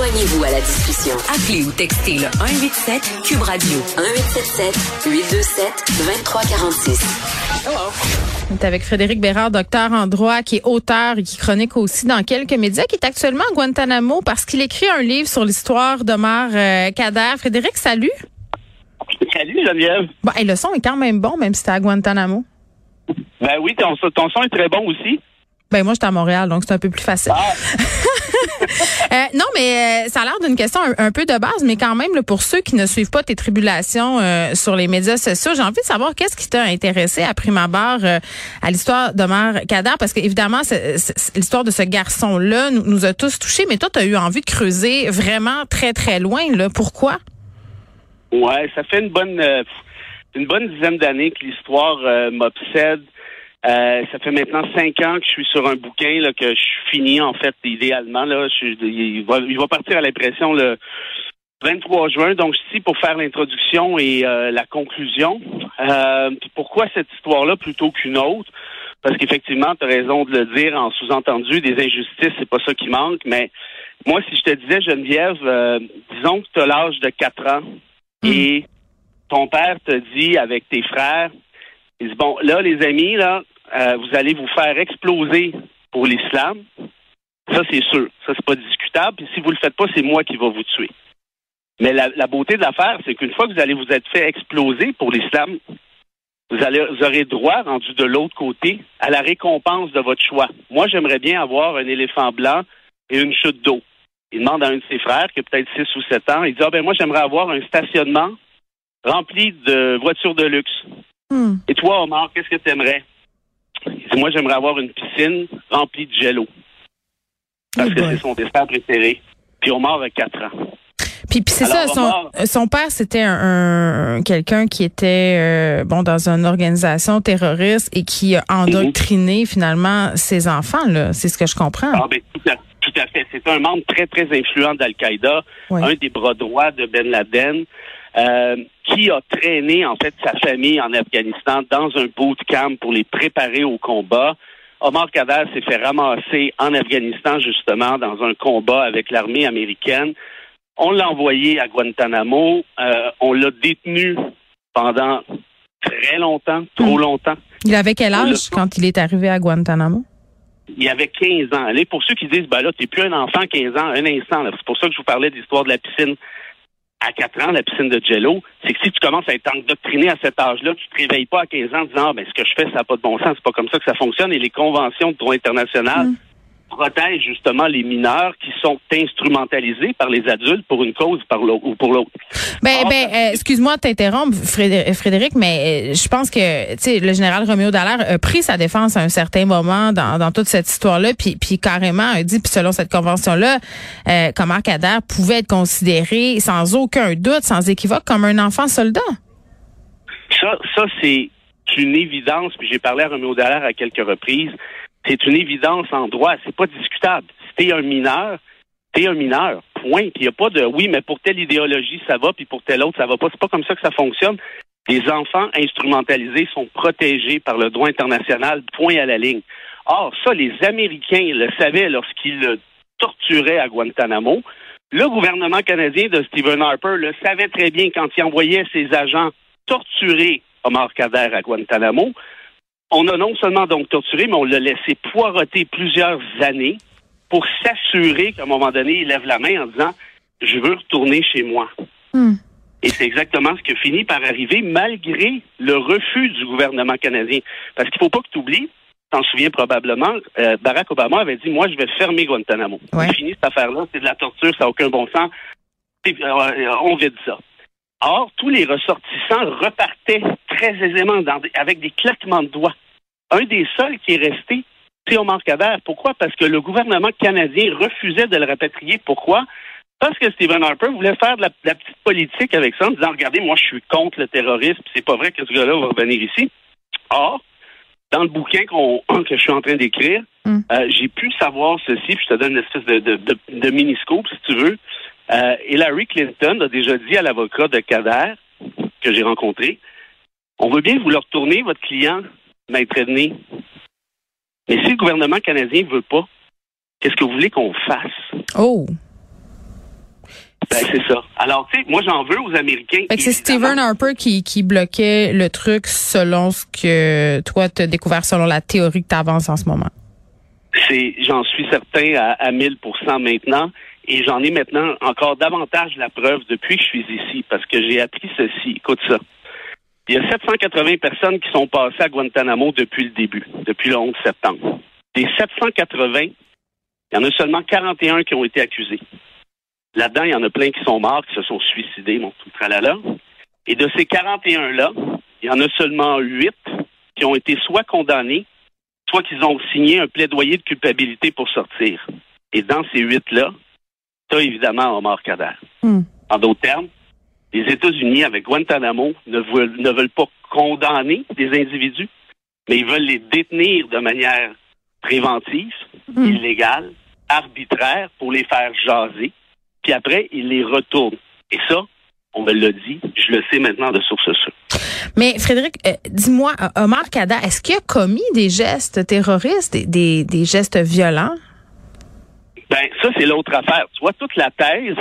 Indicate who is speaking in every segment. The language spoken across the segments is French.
Speaker 1: Joignez-vous à la discussion. Appelez ou textez le 187 Cube Radio 1877 827 2346.
Speaker 2: On est avec Frédéric Bérard, docteur en droit, qui est auteur et qui chronique aussi dans quelques médias, qui est actuellement à Guantanamo parce qu'il écrit un livre sur l'histoire d'Omar euh, Kader. Frédéric, salut.
Speaker 3: Salut Geneviève.
Speaker 2: Bon, et le son est quand même bon, même si t'es à Guantanamo.
Speaker 3: Ben oui, ton, ton son est très bon aussi.
Speaker 2: Ben moi, j'étais à Montréal, donc c'est un peu plus facile.
Speaker 3: Ah.
Speaker 2: Euh, non, mais euh, ça a l'air d'une question un, un peu de base, mais quand même, là, pour ceux qui ne suivent pas tes tribulations euh, sur les médias sociaux, j'ai envie de savoir qu'est-ce qui t'a intéressé à prime abord euh, à l'histoire d'Omar Kader, parce qu'évidemment, l'histoire de ce garçon-là nous, nous a tous touchés, mais toi, tu as eu envie de creuser vraiment très, très loin. Là. Pourquoi?
Speaker 3: Ouais, ça fait une bonne euh, une bonne dizaine d'années que l'histoire euh, m'obsède. Euh, ça fait maintenant cinq ans que je suis sur un bouquin là, que je finis en fait idéalement. Là, je, il, va, il va partir à l'impression le 23 juin. Donc je suis ici pour faire l'introduction et euh, la conclusion. Euh, pourquoi cette histoire-là plutôt qu'une autre? Parce qu'effectivement, tu as raison de le dire en sous-entendu, des injustices, c'est pas ça qui manque, mais moi, si je te disais, Geneviève, euh, disons que tu as l'âge de 4 ans et ton père te dit avec tes frères, il dit, bon, là, les amis, là, euh, vous allez vous faire exploser pour l'islam. Ça, c'est sûr. Ça, c'est pas discutable. Puis si vous le faites pas, c'est moi qui va vous tuer. Mais la, beauté de l'affaire, c'est qu'une fois que vous allez vous être fait exploser pour l'islam, vous aurez droit, rendu de l'autre côté, à la récompense de votre choix. Moi, j'aimerais bien avoir un éléphant blanc et une chute d'eau. Il demande à un de ses frères, qui a peut-être 6 ou 7 ans, il dit, ah ben moi, j'aimerais avoir un stationnement rempli de voitures de luxe.
Speaker 2: Hmm.
Speaker 3: Et toi, Omar, qu'est-ce que tu aimerais? Moi, j'aimerais avoir une piscine remplie de jello. Parce
Speaker 2: Oh
Speaker 3: que c'est son dessert préféré. Puis Omar a 4 ans.
Speaker 2: Puis, puis c'est ça,
Speaker 3: Alors,
Speaker 2: son,
Speaker 3: Omar-
Speaker 2: son père, c'était un, un- quelqu'un qui était euh, bon dans une organisation terroriste et qui a endoctriné finalement ses enfants. là. C'est ce que je comprends.
Speaker 3: Ah, ben, tout à, tout à fait. C'est un membre très, très influent d'Al-Qaïda,
Speaker 2: Oui.
Speaker 3: un des bras droits de Ben Laden, euh, qui a traîné, en fait, sa famille en Afghanistan dans un bootcamp pour les préparer au combat. Omar Kader s'est fait ramasser en Afghanistan, justement, dans un combat avec l'armée américaine. On l'a envoyé à Guantanamo. Euh, on l'a détenu pendant très longtemps, trop
Speaker 2: Hmm.
Speaker 3: longtemps.
Speaker 2: Il avait quel âge quand il est arrivé à Guantanamo?
Speaker 3: il avait 15 ans. Allez, pour ceux qui disent, ben là, t'es plus un enfant, 15 ans, un instant. C'est pour ça que je vous parlais de l'histoire de la piscine à 4 ans, la piscine de Jello. C'est que si tu commences à être endoctriné à cet âge-là, tu te réveilles pas à 15 ans en disant, ah, ben, ce que je fais, ça n'a pas de bon sens. C'est pas comme ça que ça fonctionne. Et les conventions de droit international
Speaker 2: Mm.
Speaker 3: Protègent justement les mineurs qui sont instrumentalisés par les adultes pour une cause par l'autre- ou pour l'autre.
Speaker 2: Ben, ben, euh, excuse-moi de t'interrompre, Frédé- Frédéric, mais euh, je pense que, tu sais, le général Roméo Dallaire a pris sa défense à un certain moment dans, dans toute cette histoire-là, puis, puis carrément a dit, puis selon cette convention-là, euh, qu'Omar Kader pouvait être considéré sans aucun doute, sans équivoque, comme un enfant soldat.
Speaker 3: Ça, ça c'est une évidence, puis j'ai parlé à Roméo Dallaire à quelques reprises. C'est une évidence en droit, c'est pas discutable. Si t'es un mineur, t'es un mineur. Point. Puis il n'y a pas de oui, mais pour telle idéologie, ça va, puis pour telle autre, ça va pas. C'est pas comme ça que ça fonctionne. Les enfants instrumentalisés sont protégés par le droit international, point à la ligne. Or, ça, les Américains le savaient lorsqu'ils le torturaient à Guantanamo. Le gouvernement canadien de Stephen Harper le savait très bien quand il envoyait ses agents torturer Omar Kader à Guantanamo. On a non seulement donc torturé, mais on l'a laissé poireauter plusieurs années pour s'assurer qu'à un moment donné, il lève la main en disant Je veux retourner chez moi.
Speaker 2: Hmm.
Speaker 3: Et c'est exactement ce qui finit par arriver malgré le refus du gouvernement canadien. Parce qu'il ne faut pas que tu oublies, t'en souviens probablement, euh, Barack Obama avait dit Moi, je vais fermer Guantanamo.
Speaker 2: Ouais.
Speaker 3: C'est fini cette affaire-là, c'est de la torture, ça n'a aucun bon sens. Et, euh, on vide ça. Or, tous les ressortissants repartaient très aisément dans des- avec des claquements de doigts. Un des seuls qui est resté, c'est Omar Kader. Pourquoi? Parce que le gouvernement canadien refusait de le rapatrier. Pourquoi? Parce que Stephen Harper voulait faire de la, de la petite politique avec ça en disant, regardez, moi, je suis contre le terrorisme, c'est pas vrai que ce gars-là va revenir ici. Or, dans le bouquin qu'on, que je suis en train d'écrire,
Speaker 2: Mm.
Speaker 3: euh, j'ai pu savoir ceci, puis je te donne une espèce de, de, de, de mini-scope, si tu veux. Euh, Hillary Clinton a déjà dit à l'avocat de Kader, que j'ai rencontré, on veut bien vous le retourner, votre client, maître Edney. Mais si le gouvernement canadien veut pas, qu'est-ce que vous voulez qu'on fasse?
Speaker 2: Oh.
Speaker 3: Ben, c'est ça. Alors, tu sais, moi, j'en veux aux Américains.
Speaker 2: C'est Stephen Harper qui, qui bloquait le truc selon ce que toi, tu as découvert, selon la théorie que tu avances en ce moment.
Speaker 3: C'est, j'en suis certain à, à 1000 maintenant. Et j'en ai maintenant encore davantage la preuve depuis que je suis ici, parce que j'ai appris ceci. Écoute ça. Il y a 780 personnes qui sont passées à Guantanamo depuis le début, depuis le 11 septembre. Des 780, il y en a seulement 41 qui ont été accusés. Là-dedans, il y en a plein qui sont morts, qui se sont suicidés, mon tout tralala. Et de ces 41-là, il y en a seulement 8 qui ont été soit condamnés, soit qu'ils ont signé un plaidoyer de culpabilité pour sortir. Et dans ces 8-là, tu as évidemment Omar Kader.
Speaker 2: Hmm.
Speaker 3: En d'autres termes, les États-Unis, avec Guantanamo, ne veulent, ne veulent pas condamner des individus, mais ils veulent les détenir de manière préventive,
Speaker 2: Hmm.
Speaker 3: illégale, arbitraire, pour les faire jaser, puis après, ils les retournent. Et ça, on me l'a dit, je le sais maintenant de source sûre.
Speaker 2: Mais Frédéric, euh, dis-moi, euh, Omar Kada, est-ce qu'il a commis des gestes terroristes, des, des, des gestes violents?
Speaker 3: Ben, ça, c'est l'autre affaire. Tu vois, toute la thèse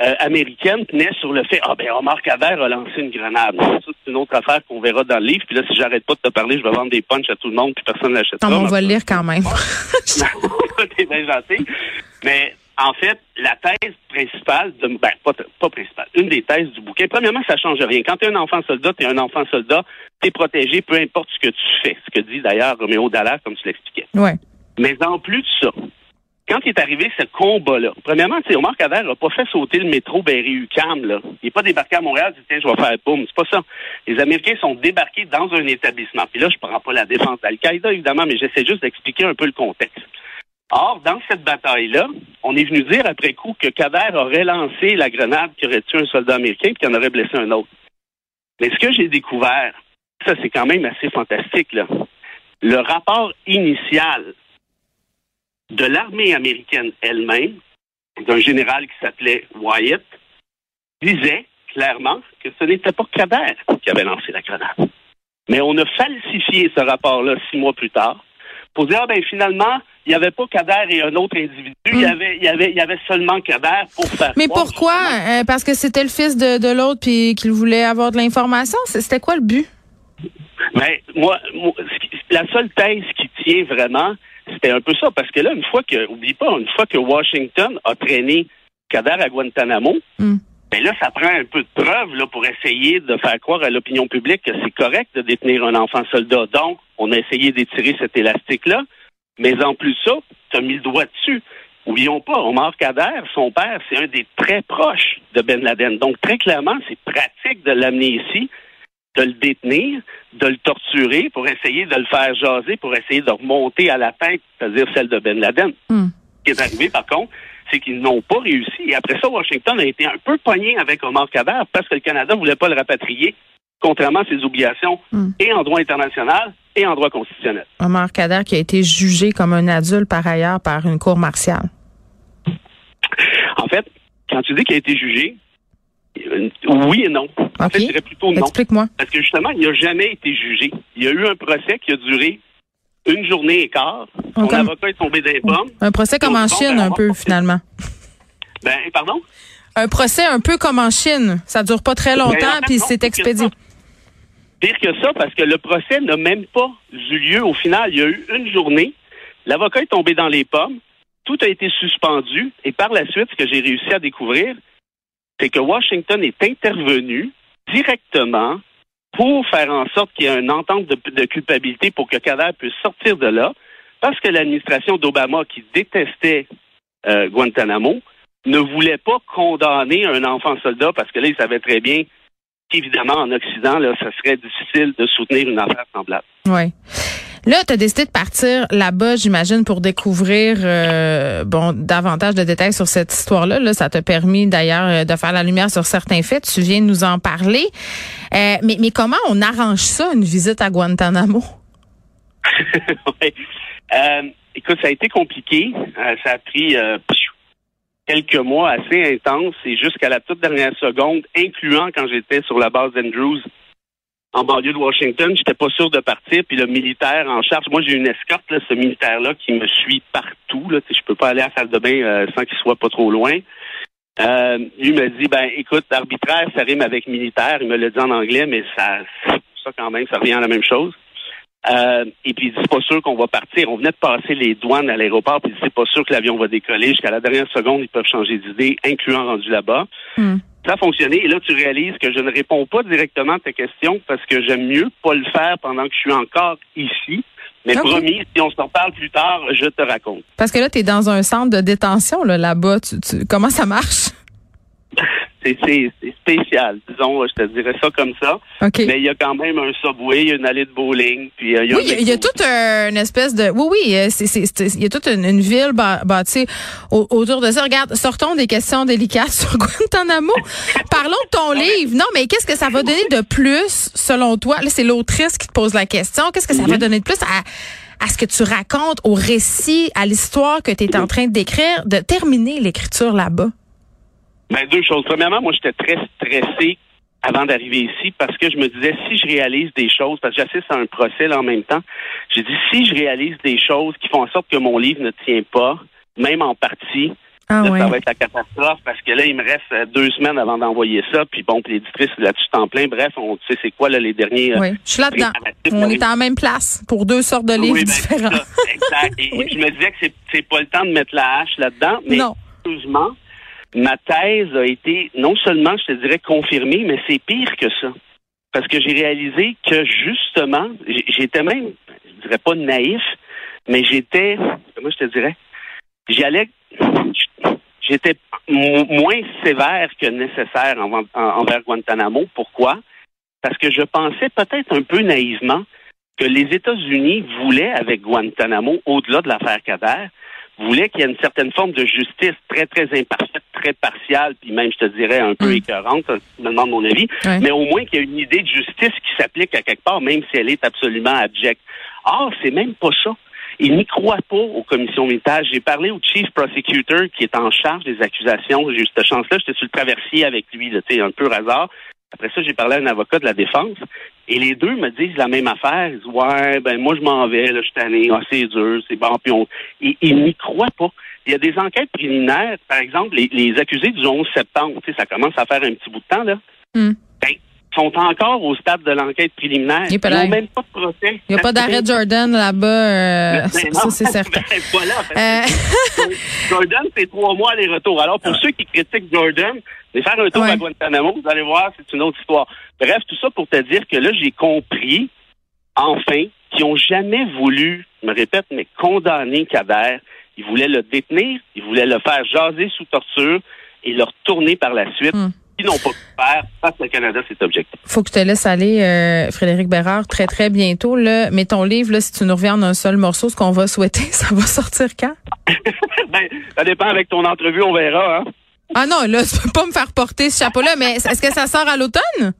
Speaker 3: euh, américaine tenait sur le fait, ah ben, Omar Kader a lancé une grenade. Ça, c'est une autre affaire qu'on verra dans le livre. Puis là, si j'arrête pas de te parler, je vais vendre des punchs à tout le monde, puis personne ne l'achètera.
Speaker 2: Non, on va le lire quand même.
Speaker 3: T'es bien gentil. Mais en fait, la thèse principale, de, ben, pas, pas principale, une des thèses du bouquin, premièrement, ça change rien. Quand tu es un enfant soldat, tu es un enfant soldat, tu es protégé, peu importe ce que tu fais. Ce que dit d'ailleurs Roméo Dallaire, comme tu l'expliquais.
Speaker 2: ouais.
Speaker 3: Mais en plus de ça, quand il est arrivé ce combat-là, premièrement, tu Omar Kader n'a pas fait sauter le métro Berry-UQAM, là. Il n'est pas débarqué à Montréal, dit, tiens, je vais faire boum. C'est pas ça. Les Américains sont débarqués dans un établissement. Puis là, je prends pas la défense d'Al-Qaïda, évidemment, mais j'essaie juste d'expliquer un peu le contexte. Or, dans cette bataille-là, on est venu dire après coup que Kader aurait lancé la grenade qui aurait tué un soldat américain et qui en aurait blessé un autre. Mais ce que j'ai découvert, ça c'est quand même assez fantastique, là. Le rapport initial de l'armée américaine elle-même, d'un général qui s'appelait Wyatt, disait clairement que ce n'était pas Kader qui avait lancé la grenade. Mais on a falsifié ce rapport-là six mois plus tard pour dire, ah, ben, finalement, il n'y avait pas Kader et un autre individu, il, y avait, il, y avait, il y avait seulement Kader pour faire.
Speaker 2: Mais
Speaker 3: croire,
Speaker 2: pourquoi? Euh, parce que c'était le fils de, de l'autre puis qu'il voulait avoir de l'information? C'était quoi le but?
Speaker 3: Mais moi, moi, la seule thèse qui tient vraiment, c'était un peu ça, parce que là, une fois que, oublie pas, une fois que Washington a traîné Kader à Guantanamo,
Speaker 2: Hmm.
Speaker 3: ben là, ça prend un peu de preuves là, pour essayer de faire croire à l'opinion publique que c'est correct de détenir un enfant soldat. Donc, on a essayé d'étirer cet élastique-là, mais en plus de ça, tu as mis le doigt dessus. Oublions pas, Omar Kader, son père, c'est un des très proches de Ben Laden. Donc, très clairement, c'est pratique de l'amener ici, de le détenir, de le torturer pour essayer de le faire jaser, pour essayer de remonter à la tête, c'est-à-dire celle de Ben Laden.
Speaker 2: Hmm.
Speaker 3: Ce qui est arrivé, par contre, c'est qu'ils n'ont pas réussi. Et après ça, Washington a été un peu pogné avec Omar Kader parce que le Canada voulait pas le rapatrier, contrairement à ses obligations,
Speaker 2: Hmm.
Speaker 3: et en droit international et en droit constitutionnel.
Speaker 2: Omar Kader qui a été jugé comme un adulte par ailleurs par une cour martiale.
Speaker 3: En fait, quand tu dis qu'il a été jugé, oui et non. En fait, je dirais plutôt non.
Speaker 2: Explique-moi.
Speaker 3: Parce que justement, il n'a jamais été jugé. Il y a eu un procès qui a duré une journée et quart. Son
Speaker 2: Comme-
Speaker 3: avocat est tombé des pommes.
Speaker 2: Un procès comme en Chine,
Speaker 3: ben,
Speaker 2: un peu, finalement.
Speaker 3: Ben, pardon?
Speaker 2: Un procès un peu comme en Chine. Ça dure pas très
Speaker 3: Ben, en
Speaker 2: longtemps,
Speaker 3: fait,
Speaker 2: puis c'est expédié.
Speaker 3: Pire que ça, parce que le procès n'a même pas eu lieu au final. Il y a eu une journée. L'avocat est tombé dans les pommes. Tout a été suspendu. Et par la suite, ce que j'ai réussi à découvrir, c'est que Washington est intervenu directement pour faire en sorte qu'il y ait une entente de, culpabilité pour que Kader puisse sortir de là, parce que l'administration d'Obama, qui détestait euh, Guantanamo, ne voulait pas condamner un enfant soldat parce que là, il savait très bien qu'évidemment, en Occident, là, ça serait difficile de soutenir une affaire semblable.
Speaker 2: Oui. Là, tu as décidé de partir là-bas, j'imagine, pour découvrir euh, bon davantage de détails sur cette histoire-là. Là, ça t'a permis d'ailleurs euh, de faire la lumière sur certains faits. Tu viens de nous en parler. Euh, mais, comment on arrange ça, une visite à Guantanamo?
Speaker 3: Ouais. Euh, écoute, ça a été compliqué. Ça a pris quelques mois assez intenses et jusqu'à la toute dernière seconde, incluant quand j'étais sur la base d'Andrews en banlieue de Washington, j'étais pas sûr de partir. Puis le militaire en charge, moi j'ai une escorte, là, ce militaire-là qui me suit partout. Là, je peux pas aller à la salle de bain euh, sans qu'il soit pas trop loin. Euh, lui me dit, ben écoute, arbitraire, ça rime avec militaire. Il me l'a dit en anglais, mais ça, ça quand même, ça revient à la même chose. Euh, et puis il dit, c'est pas sûr qu'on va partir. On venait de passer les douanes à l'aéroport, puis c'est pas sûr que l'avion va décoller. Jusqu'à la dernière seconde, ils peuvent changer d'idée, incluant rendu là-bas.
Speaker 2: Hmm.
Speaker 3: Ça a fonctionné. Et là, tu réalises que je ne réponds pas directement à ta question parce que j'aime mieux pas le faire pendant que je suis encore ici. Mais promis, si on s'en parle plus tard, je te raconte.
Speaker 2: Parce que là, tu es dans un centre de détention là, là-bas. Tu- tu- comment ça marche?
Speaker 3: C'est c'est- c'est spécial, disons, je te dirais ça comme ça.
Speaker 2: OK.
Speaker 3: Mais il y a quand même un subway, il y a une allée de bowling, puis euh, il y a
Speaker 2: Oui,
Speaker 3: un
Speaker 2: il y a- toute une espèce de... Oui, oui, euh, c'est, il y a toute une, une ville bâ- bâtie au- autour de ça. Regarde, sortons des questions délicates sur Guantanamo. Parlons de ton livre. Non, mais qu'est-ce que ça va donner de plus, selon toi? Là, c'est l'autrice qui te pose la question. Qu'est-ce que ça va
Speaker 3: Mhm.
Speaker 2: donner de plus à, à ce que tu racontes, au récit, à l'histoire que tu es en train décrire, de terminer l'écriture là-bas?
Speaker 3: Ben, deux choses. Premièrement, moi, j'étais très stressé avant d'arriver ici parce que je me disais, si je réalise des choses, parce que j'assiste à un procès là, en même temps, j'ai dit, si je réalise des choses qui font en sorte que mon livre ne tient pas, même en partie,
Speaker 2: Ah
Speaker 3: là,
Speaker 2: ouais.
Speaker 3: ça va être la catastrophe parce que là, il me reste euh, deux semaines avant d'envoyer ça. Puis bon, puis l'éditrice là-dessus en plein. Bref, on sait c'est quoi là, les derniers. euh,
Speaker 2: Oui, je suis là-dedans.
Speaker 3: préparatifs,
Speaker 2: On est en même place pour deux sortes de livres
Speaker 3: oui, ben,
Speaker 2: différents.
Speaker 3: ça, exact. Et
Speaker 2: Oui.
Speaker 3: je me disais que c'est, c'est pas le temps de mettre la hache là-dedans, mais
Speaker 2: Non.
Speaker 3: heureusement, ma thèse a été non seulement, je te dirais, confirmée, mais c'est pire que ça. Parce que j'ai réalisé que justement, j'étais même, je dirais pas naïf, mais j'étais, comment je te dirais, j'allais, j'étais mo- moins sévère que nécessaire en- en- envers Guantanamo. Pourquoi? Parce que je pensais peut-être un peu naïvement que les États-Unis voulaient, avec Guantanamo, au-delà de l'affaire Kader, voulaient qu'il y ait une certaine forme de justice très, très imparfaite, très partiale, puis même, je te dirais, un peu
Speaker 2: Mm.
Speaker 3: écœurante, tu me demandes mon avis, mais au moins qu'il y ait une idée de justice qui s'applique à quelque part, même si elle est absolument abjecte. Or, c'est même pas ça. Ils n'y croient pas aux commissions militaires. J'ai parlé au chief prosecutor qui est en charge des accusations. J'ai eu cette chance-là. J'étais sur le traversier avec lui, sais, un peu hasard. Après ça, j'ai parlé à un avocat de la défense. Et les deux me disent la même affaire. Ils disent, ouais, ben, moi, je m'en vais, là, je suis tanné. Ah, c'est dur, c'est bon. Puis on, ils, ils n'y croient pas. Il y a des enquêtes préliminaires. Par exemple, les, les accusés du 11 septembre, tu sais, ça commence à faire un petit bout de temps, là.
Speaker 2: Hmm.
Speaker 3: Ben, sont encore au stade de l'enquête préliminaire.
Speaker 2: Et
Speaker 3: Ils n'ont même pas de procès.
Speaker 2: Il n'y a pas d'arrêt Jordan là-bas, euh,
Speaker 3: Ben
Speaker 2: ça, c'est certain.
Speaker 3: Ben, voilà,
Speaker 2: Euh,
Speaker 3: Jordan, c'est trois mois aller-retour. Alors, pour ceux qui critiquent Jordan, de faire un tour
Speaker 2: Ouais.
Speaker 3: à Guantanamo, vous allez voir, c'est une autre histoire. Bref, tout ça pour te dire que là, j'ai compris, enfin, qu'ils n'ont jamais voulu, je me répète, mais condamner Kader. Ils voulaient le détenir, ils voulaient le faire jaser sous torture et le retourner par la suite. Ils n'ont pas pu faire face au Canada, c'est objectif.
Speaker 2: faut que je te laisse aller, euh, Frédéric Bérard, très, très bientôt. Là. Mais ton livre, là, si tu nous reviens en un seul morceau, ce qu'on va souhaiter, ça va sortir quand?
Speaker 3: ben, ça dépend avec ton entrevue, on verra. Hein?
Speaker 2: Ah non, là, tu peux pas me faire porter ce chapeau-là, mais est-ce que ça sort à l'automne?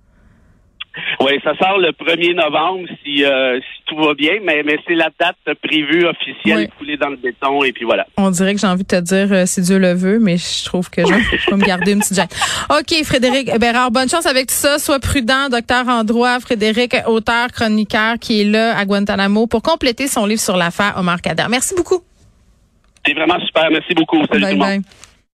Speaker 3: Oui, ça sort le 1er novembre si, euh, si tout va bien, mais, mais c'est la date prévue officielle
Speaker 2: Oui.
Speaker 3: coulée dans le béton et puis voilà.
Speaker 2: On dirait que j'ai envie de te dire euh, si Dieu le veut, mais je trouve que je, vais me garder une petite gêne. OK, Frédéric Bérard, bonne chance avec tout ça. Sois prudent, docteur en droit. Frédéric, auteur, chroniqueur, qui est là à Guantanamo pour compléter son livre sur l'affaire Omar Kader. Merci beaucoup.
Speaker 3: C'est vraiment super. Merci beaucoup. Salut tout le monde.
Speaker 2: bye.